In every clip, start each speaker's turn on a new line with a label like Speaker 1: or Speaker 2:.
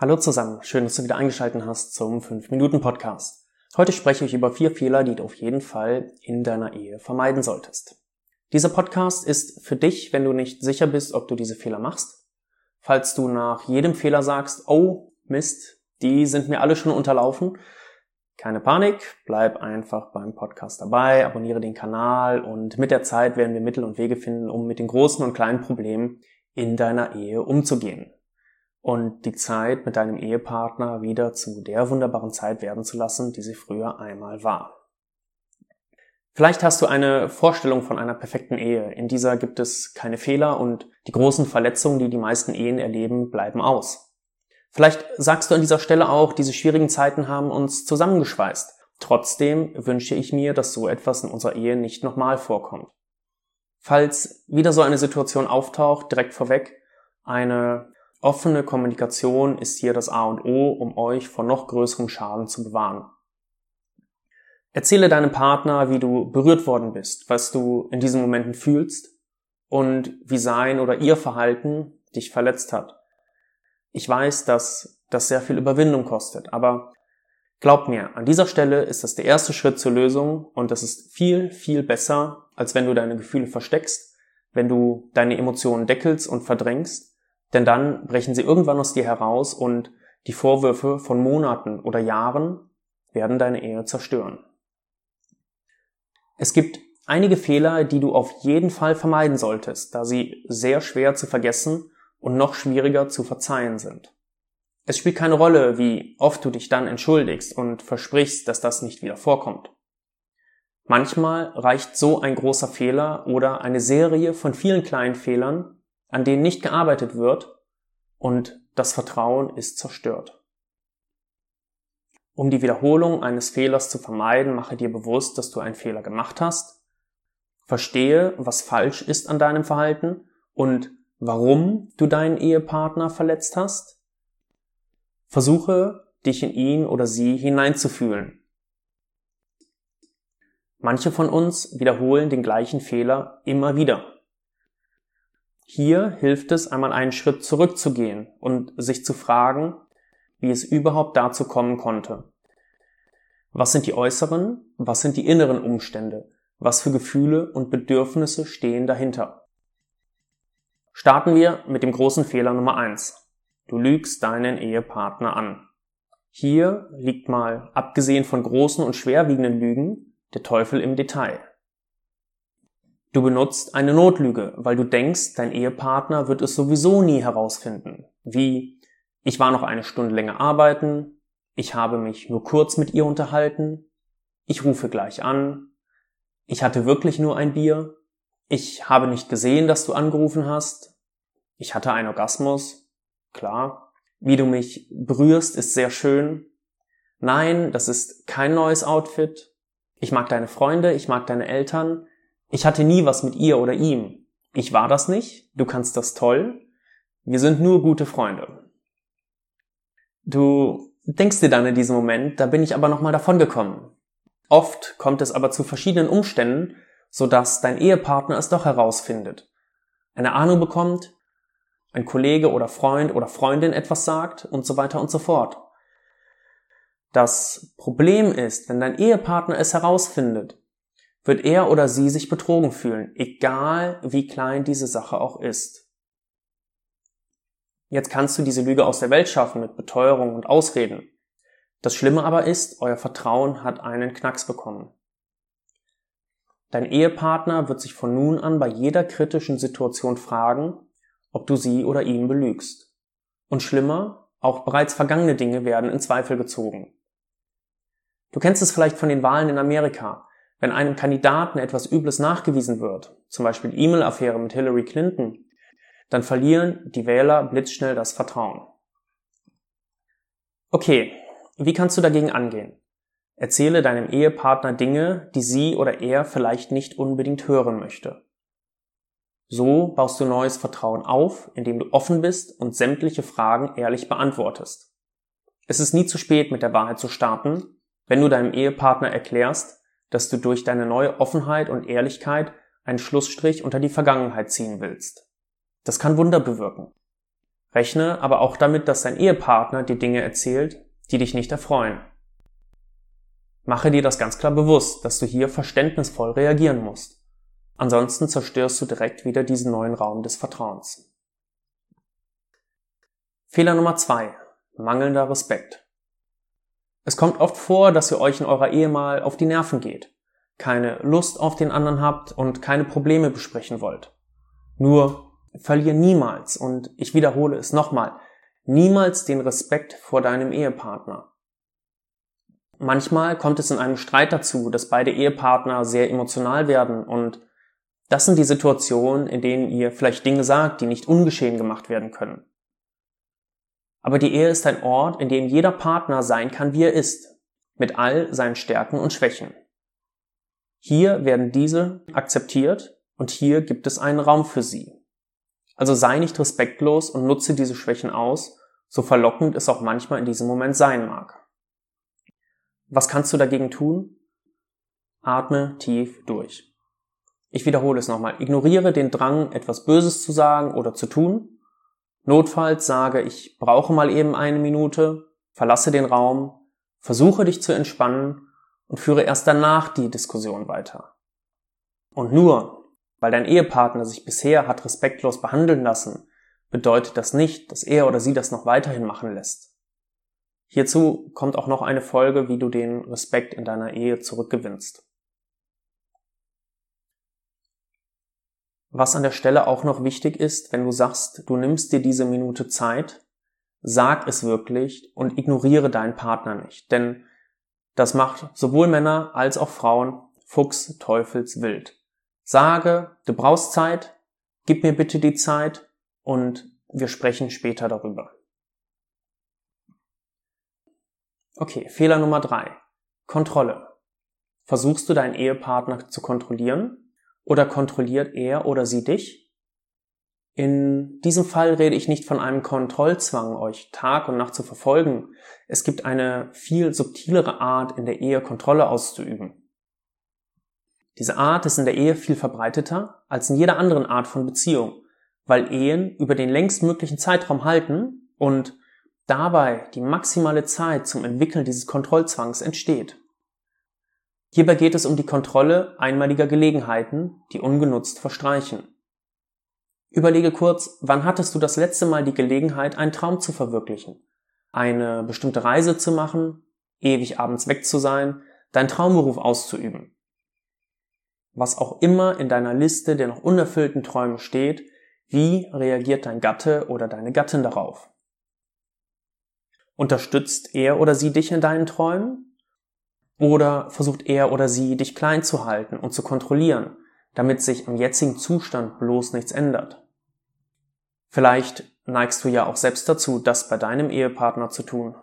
Speaker 1: Hallo zusammen, schön, dass du wieder eingeschaltet hast zum 5-Minuten-Podcast. Heute spreche ich über vier Fehler, die du auf jeden Fall in deiner Ehe vermeiden solltest. Dieser Podcast ist für dich, wenn du nicht sicher bist, ob du diese Fehler machst. Falls du nach jedem Fehler sagst, oh Mist, die sind mir alle schon unterlaufen, keine Panik, bleib einfach beim Podcast dabei, abonniere den Kanal und mit der Zeit werden wir Mittel und Wege finden, um mit den großen und kleinen Problemen in deiner Ehe umzugehen und die Zeit mit deinem Ehepartner wieder zu der wunderbaren Zeit werden zu lassen, die sie früher einmal war. Vielleicht hast du eine Vorstellung von einer perfekten Ehe. In dieser gibt es keine Fehler und die großen Verletzungen, die die meisten Ehen erleben, bleiben aus. Vielleicht sagst du an dieser Stelle auch, diese schwierigen Zeiten haben uns zusammengeschweißt. Trotzdem wünsche ich mir, dass so etwas in unserer Ehe nicht nochmal vorkommt. Falls wieder so eine Situation auftaucht, direkt vorweg, eine Offene Kommunikation ist hier das A und O, um euch vor noch größerem Schaden zu bewahren. Erzähle deinem Partner, wie du berührt worden bist, was du in diesen Momenten fühlst und wie sein oder ihr Verhalten dich verletzt hat. Ich weiß, dass das sehr viel Überwindung kostet, aber glaub mir, an dieser Stelle ist das der erste Schritt zur Lösung und das ist viel, viel besser, als wenn du deine Gefühle versteckst, wenn du deine Emotionen deckelst und verdrängst denn dann brechen sie irgendwann aus dir heraus und die Vorwürfe von Monaten oder Jahren werden deine Ehe zerstören. Es gibt einige Fehler, die du auf jeden Fall vermeiden solltest, da sie sehr schwer zu vergessen und noch schwieriger zu verzeihen sind. Es spielt keine Rolle, wie oft du dich dann entschuldigst und versprichst, dass das nicht wieder vorkommt. Manchmal reicht so ein großer Fehler oder eine Serie von vielen kleinen Fehlern, an denen nicht gearbeitet wird und das Vertrauen ist zerstört. Um die Wiederholung eines Fehlers zu vermeiden, mache dir bewusst, dass du einen Fehler gemacht hast, verstehe, was falsch ist an deinem Verhalten und warum du deinen Ehepartner verletzt hast, versuche, dich in ihn oder sie hineinzufühlen. Manche von uns wiederholen den gleichen Fehler immer wieder. Hier hilft es, einmal einen Schritt zurückzugehen und sich zu fragen, wie es überhaupt dazu kommen konnte. Was sind die äußeren, was sind die inneren Umstände, was für Gefühle und Bedürfnisse stehen dahinter. Starten wir mit dem großen Fehler Nummer eins: Du lügst deinen Ehepartner an. Hier liegt mal, abgesehen von großen und schwerwiegenden Lügen, der Teufel im Detail. Du benutzt eine Notlüge, weil du denkst, dein Ehepartner wird es sowieso nie herausfinden. Wie, ich war noch eine Stunde länger arbeiten, ich habe mich nur kurz mit ihr unterhalten, ich rufe gleich an, ich hatte wirklich nur ein Bier, ich habe nicht gesehen, dass du angerufen hast, ich hatte einen Orgasmus, klar, wie du mich berührst, ist sehr schön, nein, das ist kein neues Outfit, ich mag deine Freunde, ich mag deine Eltern, ich hatte nie was mit ihr oder ihm. Ich war das nicht, du kannst das toll. Wir sind nur gute Freunde. Du denkst dir dann in diesem Moment, da bin ich aber nochmal davon gekommen. Oft kommt es aber zu verschiedenen Umständen, sodass dein Ehepartner es doch herausfindet. Eine Ahnung bekommt, ein Kollege oder Freund oder Freundin etwas sagt und so weiter und so fort. Das Problem ist, wenn dein Ehepartner es herausfindet, wird er oder sie sich betrogen fühlen, egal wie klein diese Sache auch ist. Jetzt kannst du diese Lüge aus der Welt schaffen mit Beteuerung und Ausreden. Das Schlimme aber ist, euer Vertrauen hat einen Knacks bekommen. Dein Ehepartner wird sich von nun an bei jeder kritischen Situation fragen, ob du sie oder ihn belügst. Und schlimmer, auch bereits vergangene Dinge werden in Zweifel gezogen. Du kennst es vielleicht von den Wahlen in Amerika. Wenn einem Kandidaten etwas Übles nachgewiesen wird, zum Beispiel E-Mail-Affäre mit Hillary Clinton, dann verlieren die Wähler blitzschnell das Vertrauen. Okay, wie kannst du dagegen angehen? Erzähle deinem Ehepartner Dinge, die sie oder er vielleicht nicht unbedingt hören möchte. So baust du neues Vertrauen auf, indem du offen bist und sämtliche Fragen ehrlich beantwortest. Es ist nie zu spät, mit der Wahrheit zu starten, wenn du deinem Ehepartner erklärst, dass du durch deine neue Offenheit und Ehrlichkeit einen Schlussstrich unter die Vergangenheit ziehen willst. Das kann Wunder bewirken. Rechne aber auch damit, dass dein Ehepartner dir Dinge erzählt, die dich nicht erfreuen. Mache dir das ganz klar bewusst, dass du hier verständnisvoll reagieren musst. Ansonsten zerstörst du direkt wieder diesen neuen Raum des Vertrauens. Fehler Nummer zwei: Mangelnder Respekt. Es kommt oft vor, dass ihr euch in eurer Ehe mal auf die Nerven geht, keine Lust auf den anderen habt und keine Probleme besprechen wollt. Nur verlier niemals, und ich wiederhole es nochmal, niemals den Respekt vor deinem Ehepartner. Manchmal kommt es in einem Streit dazu, dass beide Ehepartner sehr emotional werden und das sind die Situationen, in denen ihr vielleicht Dinge sagt, die nicht ungeschehen gemacht werden können. Aber die Ehe ist ein Ort, in dem jeder Partner sein kann, wie er ist, mit all seinen Stärken und Schwächen. Hier werden diese akzeptiert und hier gibt es einen Raum für sie. Also sei nicht respektlos und nutze diese Schwächen aus, so verlockend es auch manchmal in diesem Moment sein mag. Was kannst du dagegen tun? Atme tief durch. Ich wiederhole es nochmal. Ignoriere den Drang, etwas Böses zu sagen oder zu tun. Notfalls sage, ich brauche mal eben eine Minute, verlasse den Raum, versuche dich zu entspannen und führe erst danach die Diskussion weiter. Und nur, weil dein Ehepartner sich bisher hat respektlos behandeln lassen, bedeutet das nicht, dass er oder sie das noch weiterhin machen lässt. Hierzu kommt auch noch eine Folge, wie du den Respekt in deiner Ehe zurückgewinnst. Was an der Stelle auch noch wichtig ist, wenn du sagst, du nimmst dir diese Minute Zeit, sag es wirklich und ignoriere deinen Partner nicht, denn das macht sowohl Männer als auch Frauen Fuchs Teufels wild. Sage, du brauchst Zeit, gib mir bitte die Zeit und wir sprechen später darüber. Okay, Fehler Nummer drei. Kontrolle. Versuchst du deinen Ehepartner zu kontrollieren oder kontrolliert er oder sie dich? In diesem Fall rede ich nicht von einem Kontrollzwang, euch Tag und Nacht zu verfolgen. Es gibt eine viel subtilere Art, in der Ehe Kontrolle auszuüben. Diese Art ist in der Ehe viel verbreiteter als in jeder anderen Art von Beziehung, weil Ehen über den längstmöglichen Zeitraum halten und dabei die maximale Zeit zum Entwickeln dieses Kontrollzwangs entsteht. Hierbei geht es um die Kontrolle einmaliger Gelegenheiten, die ungenutzt verstreichen. Überlege kurz, wann hattest du das letzte Mal die Gelegenheit, einen Traum zu verwirklichen? Eine bestimmte Reise zu machen, ewig abends weg zu sein, deinen Traumberuf auszuüben. Was auch immer in deiner Liste der noch unerfüllten Träume steht, wie reagiert dein Gatte oder deine Gattin darauf? Unterstützt er oder sie dich in deinen Träumen? Oder versucht er oder sie dich klein zu halten und zu kontrollieren, damit sich am jetzigen Zustand bloß nichts ändert? Vielleicht neigst du ja auch selbst dazu, das bei deinem Ehepartner zu tun.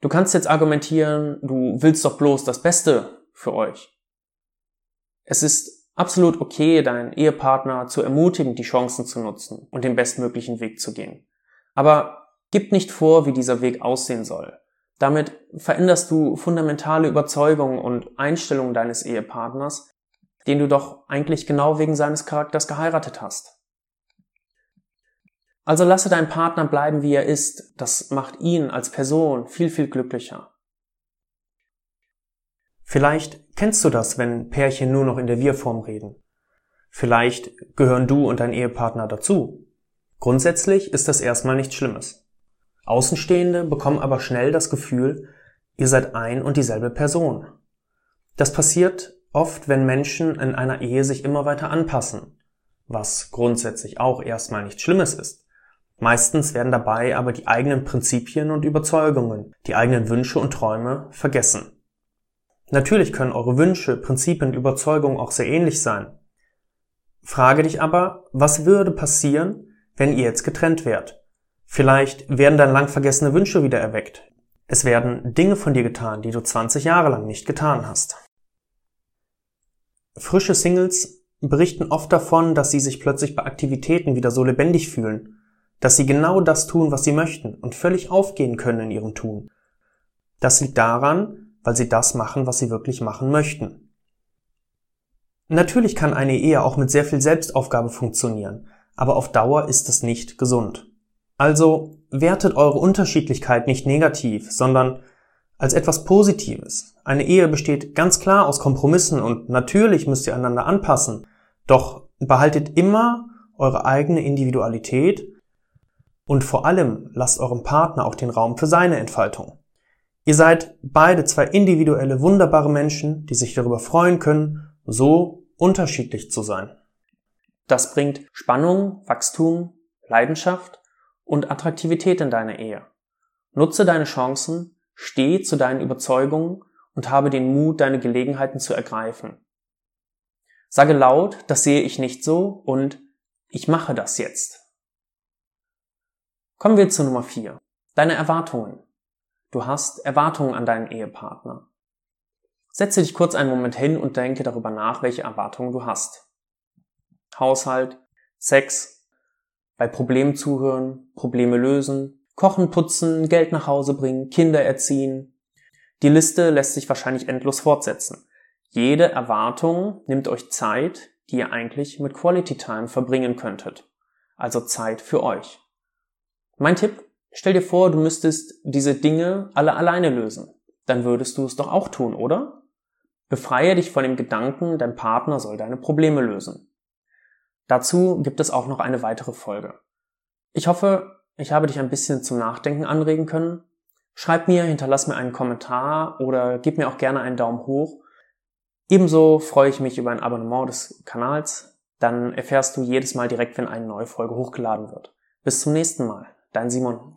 Speaker 1: Du kannst jetzt argumentieren, du willst doch bloß das Beste für euch. Es ist absolut okay, deinen Ehepartner zu ermutigen, die Chancen zu nutzen und den bestmöglichen Weg zu gehen. Aber gib nicht vor, wie dieser Weg aussehen soll. Damit veränderst du fundamentale Überzeugungen und Einstellungen deines Ehepartners, den du doch eigentlich genau wegen seines Charakters geheiratet hast. Also lasse deinen Partner bleiben, wie er ist. Das macht ihn als Person viel, viel glücklicher. Vielleicht kennst du das, wenn Pärchen nur noch in der Wir-Form reden. Vielleicht gehören du und dein Ehepartner dazu. Grundsätzlich ist das erstmal nichts Schlimmes. Außenstehende bekommen aber schnell das Gefühl, ihr seid ein und dieselbe Person. Das passiert oft, wenn Menschen in einer Ehe sich immer weiter anpassen, was grundsätzlich auch erstmal nichts Schlimmes ist. Meistens werden dabei aber die eigenen Prinzipien und Überzeugungen, die eigenen Wünsche und Träume vergessen. Natürlich können eure Wünsche, Prinzipien und Überzeugungen auch sehr ähnlich sein. Frage dich aber, was würde passieren, wenn ihr jetzt getrennt werdet. Vielleicht werden dann lang vergessene Wünsche wieder erweckt. Es werden Dinge von dir getan, die du 20 Jahre lang nicht getan hast. Frische Singles berichten oft davon, dass sie sich plötzlich bei Aktivitäten wieder so lebendig fühlen, dass sie genau das tun, was sie möchten und völlig aufgehen können in ihrem Tun. Das liegt daran, weil sie das machen, was sie wirklich machen möchten. Natürlich kann eine Ehe auch mit sehr viel Selbstaufgabe funktionieren, aber auf Dauer ist es nicht gesund. Also wertet eure Unterschiedlichkeit nicht negativ, sondern als etwas Positives. Eine Ehe besteht ganz klar aus Kompromissen und natürlich müsst ihr einander anpassen, doch behaltet immer eure eigene Individualität und vor allem lasst eurem Partner auch den Raum für seine Entfaltung. Ihr seid beide zwei individuelle, wunderbare Menschen, die sich darüber freuen können, so unterschiedlich zu sein. Das bringt Spannung, Wachstum, Leidenschaft und Attraktivität in deine Ehe. Nutze deine Chancen, steh zu deinen Überzeugungen und habe den Mut, deine Gelegenheiten zu ergreifen. Sage laut, das sehe ich nicht so und ich mache das jetzt. Kommen wir zu Nummer 4. Deine Erwartungen. Du hast Erwartungen an deinen Ehepartner. Setze dich kurz einen Moment hin und denke darüber nach, welche Erwartungen du hast. Haushalt, Sex, bei Problemen zuhören, Probleme lösen, kochen, putzen, Geld nach Hause bringen, Kinder erziehen. Die Liste lässt sich wahrscheinlich endlos fortsetzen. Jede Erwartung nimmt euch Zeit, die ihr eigentlich mit Quality Time verbringen könntet. Also Zeit für euch. Mein Tipp, Stell dir vor, du müsstest diese Dinge alle alleine lösen. Dann würdest du es doch auch tun, oder? Befreie dich von dem Gedanken, dein Partner soll deine Probleme lösen. Dazu gibt es auch noch eine weitere Folge. Ich hoffe, ich habe dich ein bisschen zum Nachdenken anregen können. Schreib mir, hinterlass mir einen Kommentar oder gib mir auch gerne einen Daumen hoch. Ebenso freue ich mich über ein Abonnement des Kanals. Dann erfährst du jedes Mal direkt, wenn eine neue Folge hochgeladen wird. Bis zum nächsten Mal. Dein Simon.